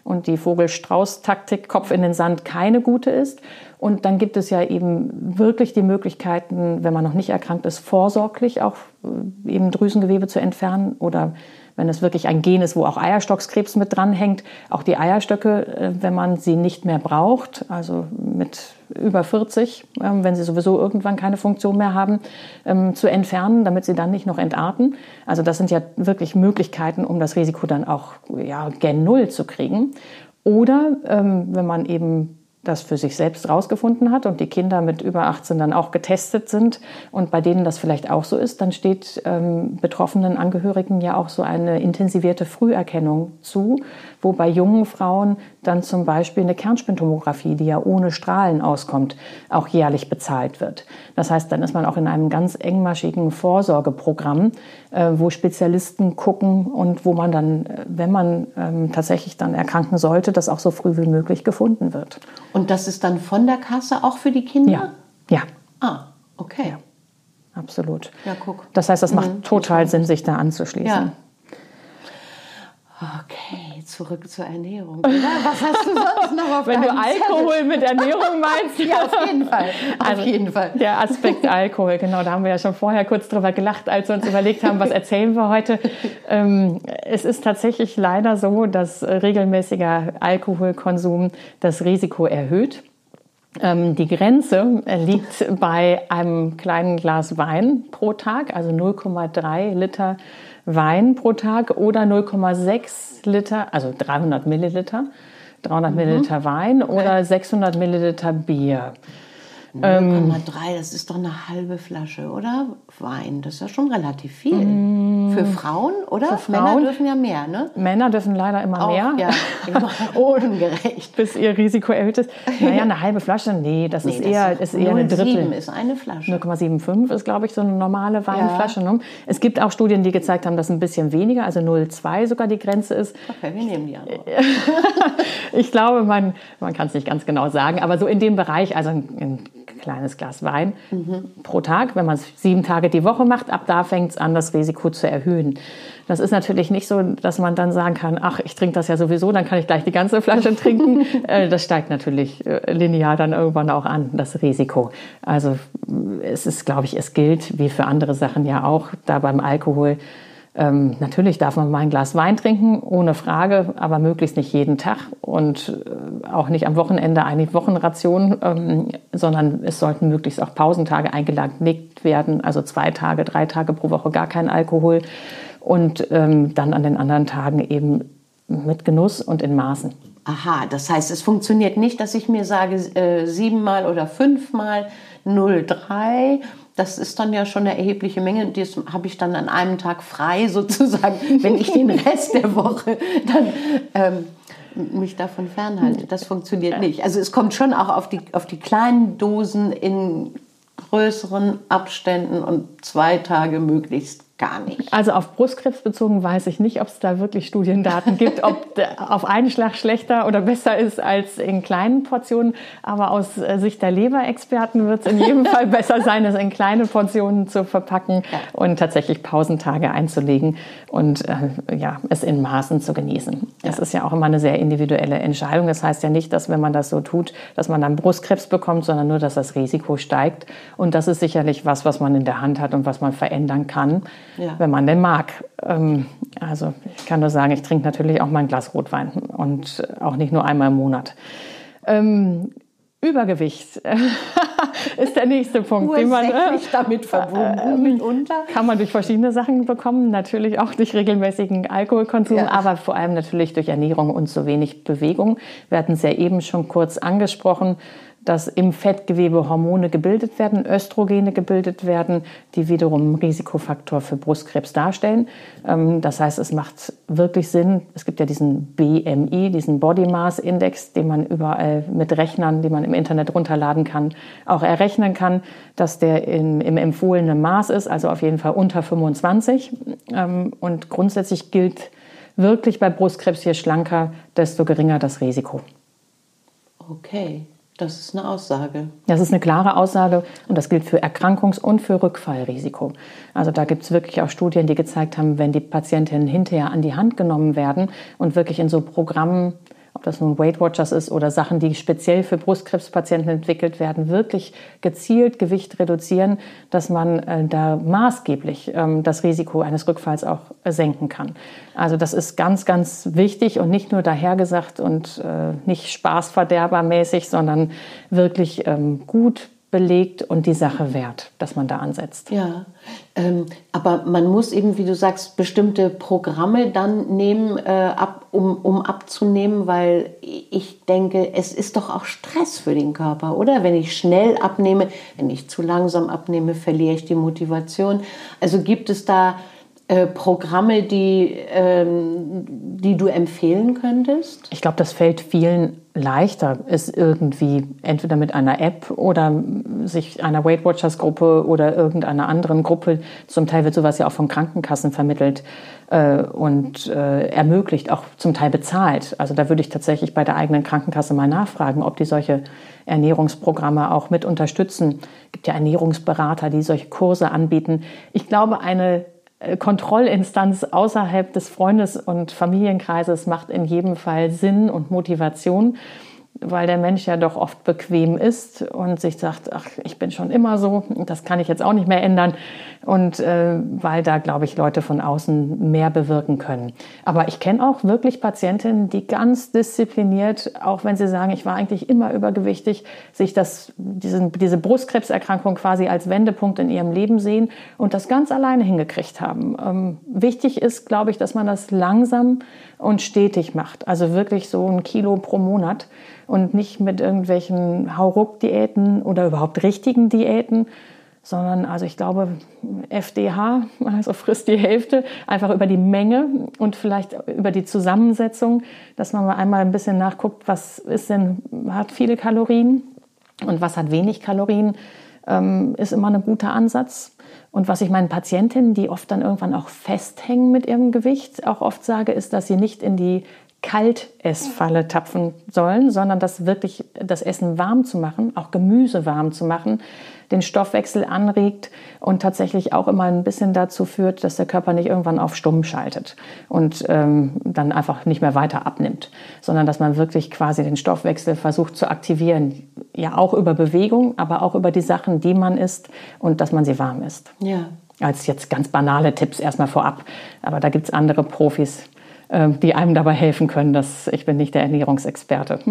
Speaker 1: und die Vogel-Strauß-Taktik Kopf in den Sand keine gute ist. Und dann gibt es ja eben wirklich die Möglichkeiten, wenn man noch nicht erkrankt ist, vorsorglich auch äh, eben Drüsengewebe zu entfernen oder wenn es wirklich ein Gen ist, wo auch Eierstockskrebs mit dranhängt, auch die Eierstöcke, äh, wenn man sie nicht mehr braucht, also mit über 40, ähm, wenn sie sowieso irgendwann keine Funktion mehr haben, ähm, zu entfernen, damit sie dann nicht noch entarten. Also das sind ja wirklich Möglichkeiten, um das Risiko dann auch ja, gen Null zu kriegen. Oder ähm, wenn man eben das für sich selbst rausgefunden hat und die Kinder mit über 18 dann auch getestet sind und bei denen das vielleicht auch so ist, dann steht ähm, betroffenen Angehörigen ja auch so eine intensivierte Früherkennung zu, wo bei jungen Frauen dann zum Beispiel eine Kernspintomographie, die ja ohne Strahlen auskommt, auch jährlich bezahlt wird. Das heißt, dann ist man auch in einem ganz engmaschigen Vorsorgeprogramm, äh, wo Spezialisten gucken und wo man dann, äh, wenn man ähm, tatsächlich dann erkranken sollte, das auch so früh wie möglich gefunden wird.
Speaker 2: Und das ist dann von der Kasse auch für die Kinder?
Speaker 1: Ja. ja.
Speaker 2: Ah, okay. Ja.
Speaker 1: Absolut.
Speaker 2: Ja, guck.
Speaker 1: Das heißt, das macht mhm. total Sinn, sich da anzuschließen. Ja.
Speaker 2: Okay, zurück zur Ernährung. Oder? Was hast du sonst noch auf
Speaker 1: Wenn du Alkohol Zettel? mit Ernährung meinst.
Speaker 2: ja, auf jeden Fall. Auf
Speaker 1: also,
Speaker 2: jeden Fall.
Speaker 1: Der Aspekt Alkohol, genau, da haben wir ja schon vorher kurz drüber gelacht, als wir uns überlegt haben, was erzählen wir heute. Ähm, es ist tatsächlich leider so, dass regelmäßiger Alkoholkonsum das Risiko erhöht. Ähm, die Grenze liegt bei einem kleinen Glas Wein pro Tag, also 0,3 Liter Wein pro Tag oder 0,6 Liter, also 300 Milliliter, 300 mhm. Milliliter Wein oder 600 Milliliter Bier.
Speaker 2: 0,3, ähm, das ist doch eine halbe Flasche, oder? Wein, das ist ja schon relativ viel. Mm, für Frauen, oder? Für Frauen, Männer dürfen ja mehr, ne?
Speaker 1: Männer dürfen leider immer Auch, mehr.
Speaker 2: Ja, immer ungerecht.
Speaker 1: Bis ihr Risiko erhöht ist. Naja, eine halbe Flasche, nee, das nee, ist eher, das ist eher eine Drittel.
Speaker 2: ist eine Flasche.
Speaker 1: 0,75 ist, glaube ich, so eine normale Weinflasche. Ja. Ne? Es gibt auch Studien, die gezeigt haben, dass ein bisschen weniger, also 0,2 sogar die Grenze ist.
Speaker 2: Okay, wir nehmen die andere.
Speaker 1: ich glaube, man, man kann es nicht ganz genau sagen, aber so in dem Bereich, also ein kleines Glas Wein mhm. pro Tag. Wenn man es sieben Tage die Woche macht, ab da fängt es an, das Risiko zu erhöhen. Das ist natürlich nicht so, dass man dann sagen kann, ach, ich trinke das ja sowieso, dann kann ich gleich die ganze Flasche trinken. Äh, das steigt natürlich äh, linear dann irgendwann auch an, das Risiko. Also es ist, glaube ich, es gilt, wie für andere Sachen ja auch, da beim Alkohol, ähm, natürlich darf man mal ein Glas Wein trinken, ohne Frage, aber möglichst nicht jeden Tag und äh, auch nicht am Wochenende eine Wochenration, ähm, sondern es sollten möglichst auch Pausentage eingelegt werden, also zwei Tage, drei Tage pro Woche gar kein Alkohol und ähm, dann an den anderen Tagen eben mit Genuss und in Maßen.
Speaker 2: Aha, das heißt, es funktioniert nicht, dass ich mir sage, äh, siebenmal oder fünfmal 0,3 das ist dann ja schon eine erhebliche Menge. Das habe ich dann an einem Tag frei sozusagen, wenn ich den Rest der Woche dann ähm, mich davon fernhalte. Das funktioniert nicht. Also es kommt schon auch auf die, auf die kleinen Dosen in größeren Abständen und zwei Tage möglichst gar nicht.
Speaker 1: Also auf Brustkrebs bezogen weiß ich nicht, ob es da wirklich Studiendaten gibt, ob auf einen Schlag schlechter oder besser ist als in kleinen Portionen. Aber aus äh, Sicht der Leberexperten wird es in jedem Fall besser sein, es in kleine Portionen zu verpacken ja. und tatsächlich Pausentage einzulegen und äh, ja, es in Maßen zu genießen. Das ist ja auch immer eine sehr individuelle Entscheidung. Das heißt ja nicht, dass wenn man das so tut, dass man dann Brustkrebs bekommt, sondern nur, dass das Risiko steigt. Und das ist sicherlich was, was man in der Hand hat und was man verändern kann ja. wenn man denn mag. Ähm, also ich kann nur sagen, ich trinke natürlich auch mal ein Glas Rotwein und auch nicht nur einmal im Monat. Ähm, Übergewicht. ist der nächste Punkt,
Speaker 2: den man äh, damit verbunden äh, mitunter.
Speaker 1: Kann man durch verschiedene Sachen bekommen, natürlich auch durch regelmäßigen Alkoholkonsum, ja. aber vor allem natürlich durch Ernährung und zu wenig Bewegung. Wir hatten es ja eben schon kurz angesprochen dass im Fettgewebe Hormone gebildet werden, Östrogene gebildet werden, die wiederum einen Risikofaktor für Brustkrebs darstellen. Ähm, das heißt, es macht wirklich Sinn. Es gibt ja diesen BMI, diesen Body Mass Index, den man überall mit Rechnern, die man im Internet runterladen kann, auch errechnen kann, dass der im, im empfohlenen Maß ist, also auf jeden Fall unter 25. Ähm, und grundsätzlich gilt wirklich bei Brustkrebs, je schlanker, desto geringer das Risiko.
Speaker 2: Okay. Das ist eine Aussage.
Speaker 1: Das ist eine klare Aussage und das gilt für Erkrankungs- und für Rückfallrisiko. Also da gibt es wirklich auch Studien, die gezeigt haben, wenn die Patientinnen hinterher an die Hand genommen werden und wirklich in so Programmen ob das nun Weight Watchers ist oder Sachen, die speziell für Brustkrebspatienten entwickelt werden, wirklich gezielt Gewicht reduzieren, dass man äh, da maßgeblich ähm, das Risiko eines Rückfalls auch äh, senken kann. Also das ist ganz, ganz wichtig und nicht nur dahergesagt und äh, nicht spaßverderbermäßig, sondern wirklich ähm, gut belegt und die Sache wert, dass man da ansetzt.
Speaker 2: Ja, ähm, aber man muss eben, wie du sagst, bestimmte Programme dann nehmen, äh, ab, um, um abzunehmen, weil ich denke, es ist doch auch Stress für den Körper, oder? Wenn ich schnell abnehme, wenn ich zu langsam abnehme, verliere ich die Motivation. Also gibt es da äh, Programme, die, ähm, die du empfehlen könntest?
Speaker 1: Ich glaube, das fällt vielen leichter, ist irgendwie entweder mit einer App oder sich einer Weight Watchers Gruppe oder irgendeiner anderen Gruppe, zum Teil wird sowas ja auch von Krankenkassen vermittelt äh, und äh, ermöglicht, auch zum Teil bezahlt. Also da würde ich tatsächlich bei der eigenen Krankenkasse mal nachfragen, ob die solche Ernährungsprogramme auch mit unterstützen. Es gibt ja Ernährungsberater, die solche Kurse anbieten. Ich glaube, eine Kontrollinstanz außerhalb des Freundes- und Familienkreises macht in jedem Fall Sinn und Motivation weil der Mensch ja doch oft bequem ist und sich sagt, ach, ich bin schon immer so, das kann ich jetzt auch nicht mehr ändern. Und äh, weil da, glaube ich, Leute von außen mehr bewirken können. Aber ich kenne auch wirklich Patientinnen, die ganz diszipliniert, auch wenn sie sagen, ich war eigentlich immer übergewichtig, sich das, diesen, diese Brustkrebserkrankung quasi als Wendepunkt in ihrem Leben sehen und das ganz alleine hingekriegt haben. Ähm, wichtig ist, glaube ich, dass man das langsam und stetig macht. Also wirklich so ein Kilo pro Monat und nicht mit irgendwelchen Hauruck-Diäten oder überhaupt richtigen Diäten, sondern also ich glaube FDH, also frisst die Hälfte, einfach über die Menge und vielleicht über die Zusammensetzung, dass man mal einmal ein bisschen nachguckt, was ist denn, hat viele Kalorien und was hat wenig Kalorien, ähm, ist immer ein guter Ansatz. Und was ich meinen Patientinnen, die oft dann irgendwann auch festhängen mit ihrem Gewicht, auch oft sage, ist, dass sie nicht in die Kaltessfalle tapfen sollen, sondern das wirklich das Essen warm zu machen, auch Gemüse warm zu machen, den Stoffwechsel anregt und tatsächlich auch immer ein bisschen dazu führt, dass der Körper nicht irgendwann auf Stumm schaltet und ähm, dann einfach nicht mehr weiter abnimmt, sondern dass man wirklich quasi den Stoffwechsel versucht zu aktivieren, ja auch über Bewegung, aber auch über die Sachen, die man isst und dass man sie warm isst.
Speaker 2: Ja.
Speaker 1: Als jetzt ganz banale Tipps erstmal vorab, aber da gibt es andere Profis, die einem dabei helfen können. Dass ich bin nicht der Ernährungsexperte.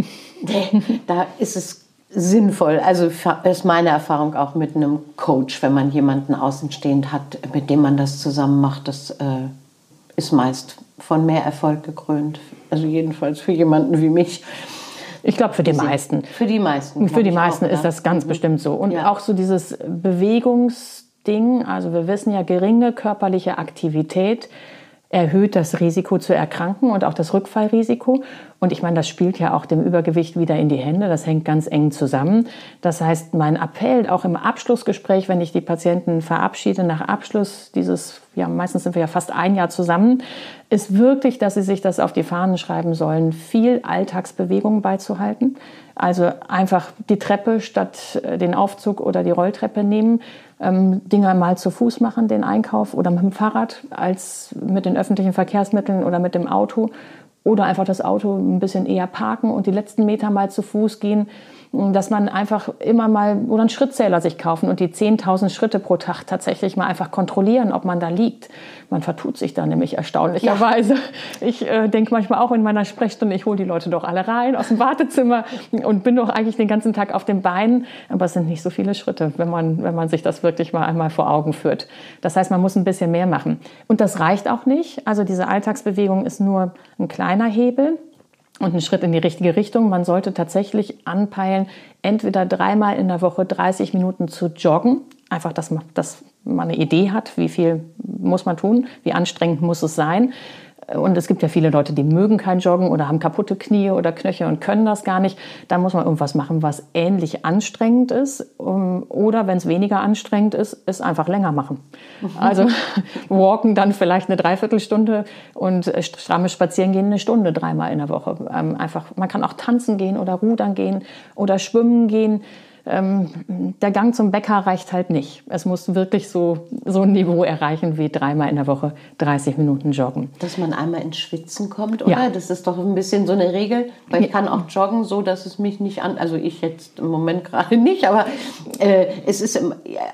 Speaker 2: Da ist es sinnvoll. Also ist meine Erfahrung auch mit einem Coach, wenn man jemanden außenstehend hat, mit dem man das zusammen macht, das äh, ist meist von mehr Erfolg gekrönt. Also jedenfalls für jemanden wie mich.
Speaker 1: Ich glaube, für die meisten.
Speaker 2: Für die meisten.
Speaker 1: Für die meisten auch, ist das ganz mhm. bestimmt so. Und ja. auch so dieses Bewegungsding, also wir wissen ja, geringe körperliche Aktivität erhöht das Risiko zu erkranken und auch das Rückfallrisiko. Und ich meine, das spielt ja auch dem Übergewicht wieder in die Hände. Das hängt ganz eng zusammen. Das heißt, mein Appell auch im Abschlussgespräch, wenn ich die Patienten verabschiede, nach Abschluss dieses, ja, meistens sind wir ja fast ein Jahr zusammen, ist wirklich, dass sie sich das auf die Fahnen schreiben sollen, viel Alltagsbewegung beizuhalten. Also einfach die Treppe statt äh, den Aufzug oder die Rolltreppe nehmen, ähm, Dinge mal zu Fuß machen, den Einkauf oder mit dem Fahrrad als mit den öffentlichen Verkehrsmitteln oder mit dem Auto oder einfach das Auto ein bisschen eher parken und die letzten Meter mal zu Fuß gehen. Dass man einfach immer mal oder einen Schrittzähler sich kaufen und die 10.000 Schritte pro Tag tatsächlich mal einfach kontrollieren, ob man da liegt. Man vertut sich da nämlich erstaunlicherweise. Ja. Ich äh, denke manchmal auch in meiner Sprechstunde, ich hole die Leute doch alle rein aus dem Wartezimmer und bin doch eigentlich den ganzen Tag auf den Beinen. Aber es sind nicht so viele Schritte, wenn man, wenn man sich das wirklich mal einmal vor Augen führt. Das heißt, man muss ein bisschen mehr machen. Und das reicht auch nicht. Also diese Alltagsbewegung ist nur ein kleiner Hebel und ein Schritt in die richtige Richtung. Man sollte tatsächlich anpeilen, entweder dreimal in der Woche 30 Minuten zu joggen. Einfach, dass man, dass man eine Idee hat, wie viel muss man tun, wie anstrengend muss es sein. Und es gibt ja viele Leute, die mögen kein Joggen oder haben kaputte Knie oder Knöchel und können das gar nicht. Da muss man irgendwas machen, was ähnlich anstrengend ist. Oder wenn es weniger anstrengend ist, es einfach länger machen. Mhm. Also walken dann vielleicht eine Dreiviertelstunde und stramme spazieren gehen eine Stunde dreimal in der Woche. Ähm, einfach, man kann auch tanzen gehen oder rudern gehen oder schwimmen gehen ähm, der Gang zum Bäcker reicht halt nicht. Es muss wirklich so, so ein Niveau erreichen wie dreimal in der Woche 30 Minuten joggen.
Speaker 2: Dass man einmal ins Schwitzen kommt, oder? Ja. Das ist doch ein bisschen so eine Regel, weil ich kann auch joggen, so dass es mich nicht an, also ich jetzt im Moment gerade nicht, aber äh, es ist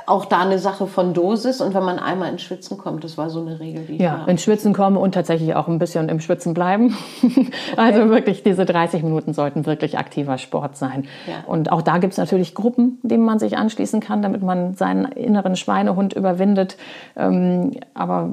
Speaker 2: auch da eine Sache von Dosis und wenn man einmal ins Schwitzen kommt, das war so eine Regel,
Speaker 1: die Ja, ins Schwitzen kommen und tatsächlich auch ein bisschen im Schwitzen bleiben. Okay. Also wirklich, diese 30 Minuten sollten wirklich aktiver Sport sein. Ja. Und auch da gibt es natürlich Gruppen, denen man sich anschließen kann, damit man seinen inneren Schweinehund überwindet. Ähm, aber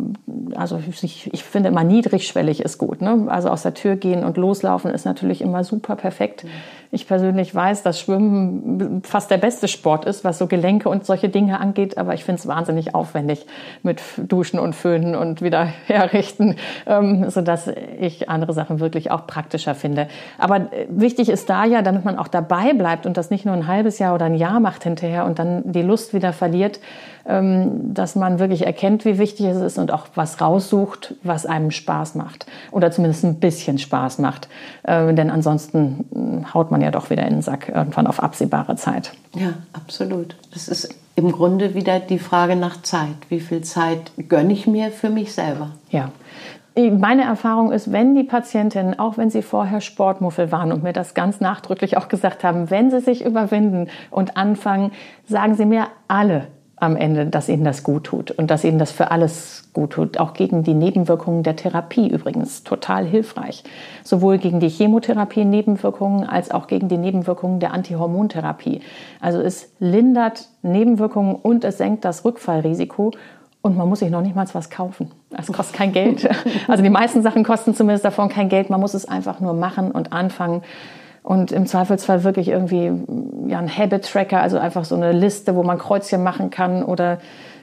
Speaker 1: also ich, ich, finde immer niedrigschwellig ist gut. Ne? Also aus der Tür gehen und loslaufen ist natürlich immer super perfekt. Mhm. Ich persönlich weiß, dass Schwimmen fast der beste Sport ist, was so Gelenke und solche Dinge angeht. Aber ich finde es wahnsinnig aufwendig mit Duschen und Föhnen und wieder herrichten, ähm, sodass ich andere Sachen wirklich auch praktischer finde. Aber äh, wichtig ist da ja, damit man auch dabei bleibt und das nicht nur ein halbes Jahr oder ein Jahr macht hinterher und dann die Lust wieder verliert, dass man wirklich erkennt, wie wichtig es ist und auch was raussucht, was einem Spaß macht oder zumindest ein bisschen Spaß macht. Äh, denn ansonsten hm, haut man ja doch wieder in den Sack irgendwann auf absehbare Zeit.
Speaker 2: Ja, absolut. Das ist im Grunde wieder die Frage nach Zeit. Wie viel Zeit gönne ich mir für mich selber?
Speaker 1: Ja. Meine Erfahrung ist, wenn die Patientinnen, auch wenn sie vorher Sportmuffel waren und mir das ganz nachdrücklich auch gesagt haben, wenn sie sich überwinden und anfangen, sagen sie mir alle, am Ende, dass ihnen das gut tut und dass ihnen das für alles gut tut. Auch gegen die Nebenwirkungen der Therapie übrigens total hilfreich. Sowohl gegen die Chemotherapie-Nebenwirkungen als auch gegen die Nebenwirkungen der Antihormontherapie. Also es lindert Nebenwirkungen und es senkt das Rückfallrisiko. Und man muss sich noch nicht mal was kaufen. Es kostet kein Geld. Also die meisten Sachen kosten zumindest davon kein Geld. Man muss es einfach nur machen und anfangen und im Zweifelsfall wirklich irgendwie ja, ein Habit-Tracker, also einfach so eine Liste, wo man Kreuzchen machen kann oder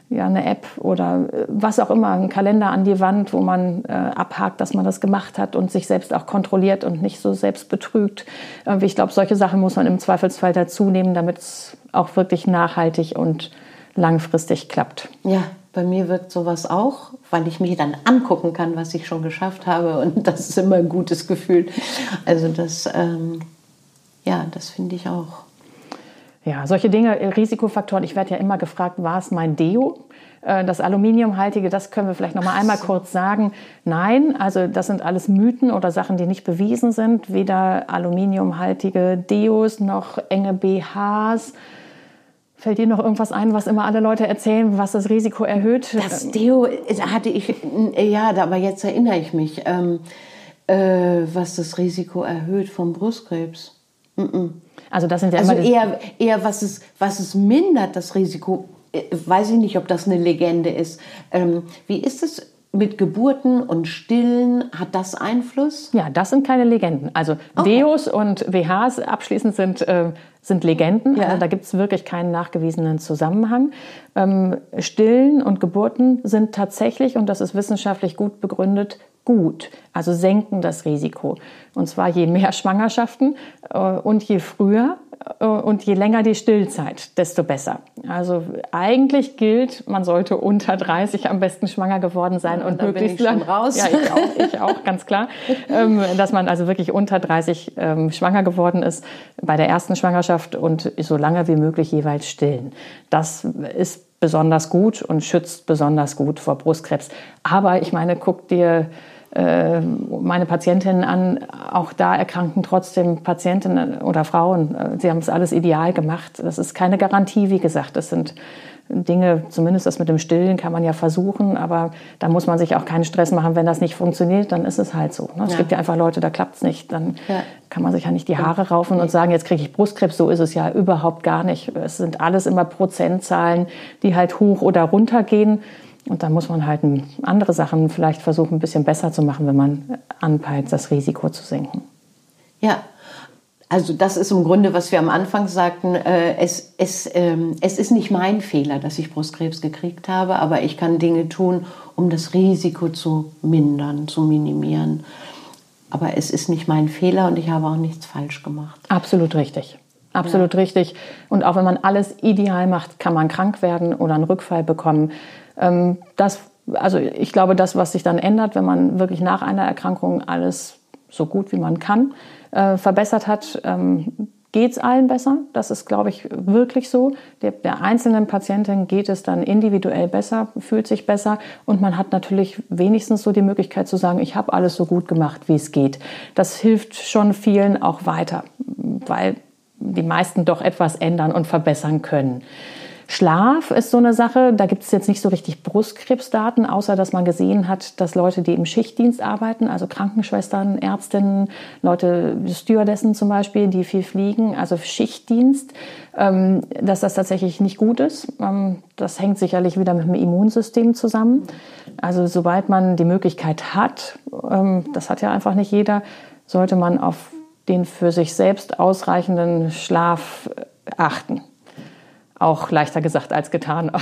Speaker 1: ja, eine App oder äh, was auch immer, ein Kalender an die Wand, wo man äh, abhakt, dass man das gemacht hat und sich selbst auch kontrolliert und nicht so selbst betrügt. Irgendwie, ich glaube, solche Sachen muss man im Zweifelsfall dazu nehmen, damit es auch wirklich nachhaltig und langfristig klappt.
Speaker 2: Ja, bei mir wird sowas auch, weil ich mir dann angucken kann, was ich schon geschafft habe. Und das ist immer ein gutes Gefühl. Also das, ähm, ja, das finde ich auch.
Speaker 1: Ja, solche Dinge, äh, Risikofaktoren. Ich werde ja immer gefragt, war es mein Deo? Äh, das Aluminiumhaltige, das können wir vielleicht noch mal einmal kurz sagen. Nein, also das sind alles Mythen oder Sachen, die nicht bewiesen sind. Weder aluminiumhaltige Deos noch enge BHs Fällt dir noch irgendwas ein, was immer alle Leute erzählen, was das Risiko erhöht?
Speaker 2: Das Deo hatte ich, ja, aber jetzt erinnere ich mich, ähm, äh, was das Risiko erhöht vom Brustkrebs. Mm -mm. Also das sind ja also eher, eher was, es, was es mindert, das Risiko. Äh, weiß ich nicht, ob das eine Legende ist. Ähm, wie ist es mit Geburten und Stillen, hat das Einfluss?
Speaker 1: Ja, das sind keine Legenden. Also okay. Deos und WHs abschließend sind, äh, sind Legenden. Ja. Also da gibt es wirklich keinen nachgewiesenen Zusammenhang. Ähm, Stillen und Geburten sind tatsächlich, und das ist wissenschaftlich gut begründet, gut. Also senken das Risiko. Und zwar je mehr Schwangerschaften äh, und je früher und je länger die Stillzeit, desto besser. Also eigentlich gilt, man sollte unter 30 am besten schwanger geworden sein ja, und möglichst lang raus. Ja, ich auch, ich auch, ganz klar, ähm, dass man also wirklich unter 30 ähm, schwanger geworden ist bei der ersten Schwangerschaft und so lange wie möglich jeweils stillen. Das ist besonders gut und schützt besonders gut vor Brustkrebs. Aber ich meine, guck dir äh, meine Patientinnen an, auch da erkranken trotzdem Patientinnen oder Frauen. Äh, sie haben es alles ideal gemacht. Das ist keine Garantie, wie gesagt. Das sind Dinge, zumindest das mit dem Stillen kann man ja versuchen, aber da muss man sich auch keinen Stress machen. Wenn das nicht funktioniert, dann ist es halt so. Ne? Es ja. gibt ja einfach Leute, da klappt es nicht. Dann ja. kann man sich ja nicht die Haare raufen nee. und sagen, jetzt kriege ich Brustkrebs. So ist es ja überhaupt gar nicht. Es sind alles immer Prozentzahlen, die halt hoch oder runter gehen. Und da muss man halt andere Sachen vielleicht versuchen, ein bisschen besser zu machen, wenn man anpeilt, das Risiko zu senken.
Speaker 2: Ja, also das ist im Grunde, was wir am Anfang sagten, äh, es, es, ähm, es ist nicht mein Fehler, dass ich Brustkrebs gekriegt habe, aber ich kann Dinge tun, um das Risiko zu mindern, zu minimieren. Aber es ist nicht mein Fehler und ich habe auch nichts falsch gemacht.
Speaker 1: Absolut richtig. Absolut ja. richtig. Und auch wenn man alles ideal macht, kann man krank werden oder einen Rückfall bekommen. Ähm, das, also ich glaube, das, was sich dann ändert, wenn man wirklich nach einer Erkrankung alles so gut wie man kann äh, verbessert hat, ähm, geht es allen besser. Das ist, glaube ich, wirklich so. Der, der, einzelnen Patientin geht es dann individuell besser, fühlt sich besser und man hat natürlich wenigstens so die Möglichkeit zu sagen, ich habe alles so gut gemacht, wie es geht. Das hilft schon vielen auch weiter, weil die meisten doch etwas ändern und verbessern können. Schlaf ist so eine Sache, da gibt es jetzt nicht so richtig Brustkrebsdaten, außer dass man gesehen hat, dass Leute, die im Schichtdienst arbeiten, also Krankenschwestern, Ärztinnen, Leute, Stewardessen zum Beispiel, die viel fliegen, also Schichtdienst, ähm, dass das tatsächlich nicht gut ist. Ähm, das hängt sicherlich wieder mit dem Immunsystem zusammen. Also sobald man die Möglichkeit hat, ähm, das hat ja einfach nicht jeder, sollte man auf den für sich selbst ausreichenden Schlaf achten. Auch leichter gesagt als getan.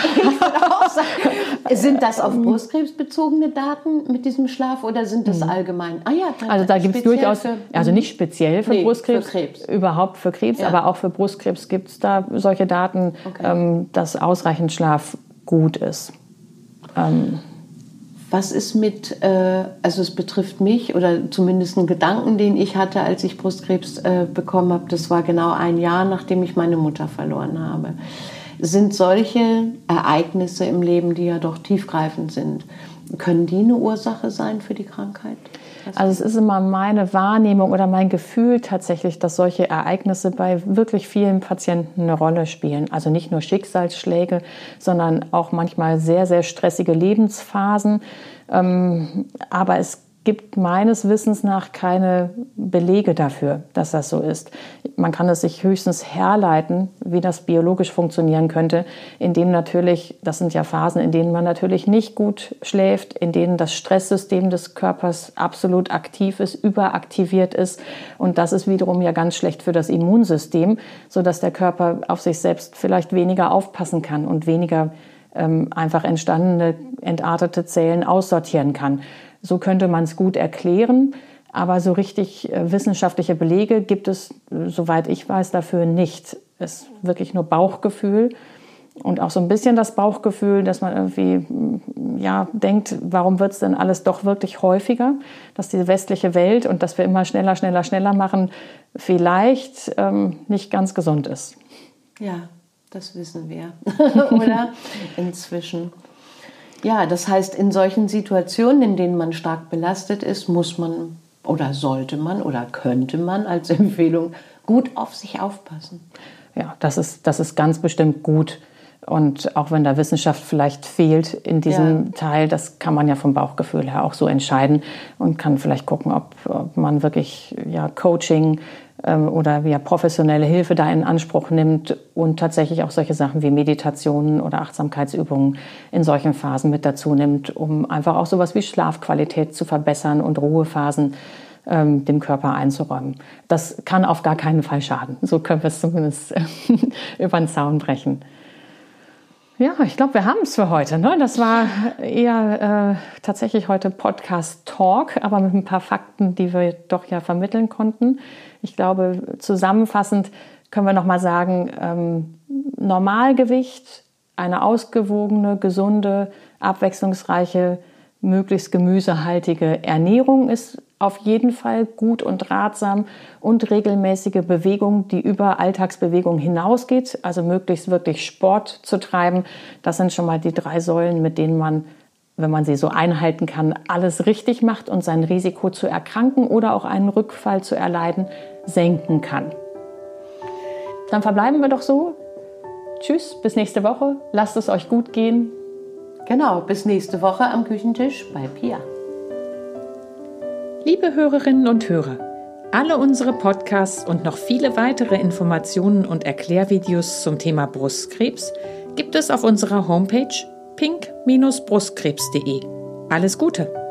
Speaker 2: sind das auf Brustkrebs bezogene Daten mit diesem Schlaf oder sind das mhm. allgemein?
Speaker 1: Ah ja, also da gibt es durchaus, für, also nicht speziell für nee, Brustkrebs, für Krebs. überhaupt für Krebs, ja. aber auch für Brustkrebs gibt es da solche Daten, okay. ähm, dass ausreichend Schlaf gut ist. Ähm,
Speaker 2: was ist mit, äh, also es betrifft mich oder zumindest einen Gedanken, den ich hatte, als ich Brustkrebs äh, bekommen habe, das war genau ein Jahr, nachdem ich meine Mutter verloren habe. Sind solche Ereignisse im Leben, die ja doch tiefgreifend sind, können die eine Ursache sein für die Krankheit?
Speaker 1: Also es ist immer meine Wahrnehmung oder mein Gefühl tatsächlich, dass solche Ereignisse bei wirklich vielen Patienten eine Rolle spielen. Also nicht nur Schicksalsschläge, sondern auch manchmal sehr, sehr stressige Lebensphasen. Ähm, aber es gibt meines Wissens nach keine Belege dafür, dass das so ist. Man kann es sich höchstens herleiten, wie das biologisch funktionieren könnte, indem natürlich, das sind ja Phasen, in denen man natürlich nicht gut schläft, in denen das Stresssystem des Körpers absolut aktiv ist, überaktiviert ist. Und das ist wiederum ja ganz schlecht für das Immunsystem, sodass der Körper auf sich selbst vielleicht weniger aufpassen kann und weniger ähm, einfach entstandene, entartete Zellen aussortieren kann. So könnte man es gut erklären. Aber so richtig äh, wissenschaftliche Belege gibt es, äh, soweit ich weiß, dafür nicht. Es ist wirklich nur Bauchgefühl und auch so ein bisschen das Bauchgefühl, dass man irgendwie mm, ja, denkt, warum wird es denn alles doch wirklich häufiger, dass die westliche Welt und dass wir immer schneller, schneller, schneller machen, vielleicht ähm, nicht ganz gesund ist.
Speaker 2: Ja, das wissen wir, oder? Inzwischen. Ja, das heißt, in solchen Situationen, in denen man stark belastet ist, muss man oder sollte man oder könnte man als Empfehlung gut auf sich aufpassen.
Speaker 1: Ja, das ist, das ist ganz bestimmt gut. Und auch wenn da Wissenschaft vielleicht fehlt in diesem ja. Teil, das kann man ja vom Bauchgefühl her auch so entscheiden und kann vielleicht gucken, ob, ob man wirklich ja, Coaching oder wie er professionelle Hilfe da in Anspruch nimmt und tatsächlich auch solche Sachen wie Meditationen oder Achtsamkeitsübungen in solchen Phasen mit dazu nimmt, um einfach auch sowas wie Schlafqualität zu verbessern und Ruhephasen ähm, dem Körper einzuräumen. Das kann auf gar keinen Fall schaden. So können wir es zumindest über den Zaun brechen. Ja, ich glaube, wir haben es für heute. Ne? Das war eher äh, tatsächlich heute Podcast-Talk, aber mit ein paar Fakten, die wir doch ja vermitteln konnten. Ich glaube, zusammenfassend können wir nochmal sagen, ähm, Normalgewicht, eine ausgewogene, gesunde, abwechslungsreiche, möglichst gemüsehaltige Ernährung ist auf jeden Fall gut und ratsam und regelmäßige Bewegung, die über Alltagsbewegung hinausgeht, also möglichst wirklich Sport zu treiben. Das sind schon mal die drei Säulen, mit denen man wenn man sie so einhalten kann, alles richtig macht und sein Risiko zu erkranken oder auch einen Rückfall zu erleiden senken kann. Dann verbleiben wir doch so. Tschüss, bis nächste Woche. Lasst es euch gut gehen.
Speaker 2: Genau, bis nächste Woche am Küchentisch bei Pia.
Speaker 3: Liebe Hörerinnen und Hörer, alle unsere Podcasts und noch viele weitere Informationen und Erklärvideos zum Thema Brustkrebs gibt es auf unserer Homepage pink-brustkrebs.de. Alles Gute!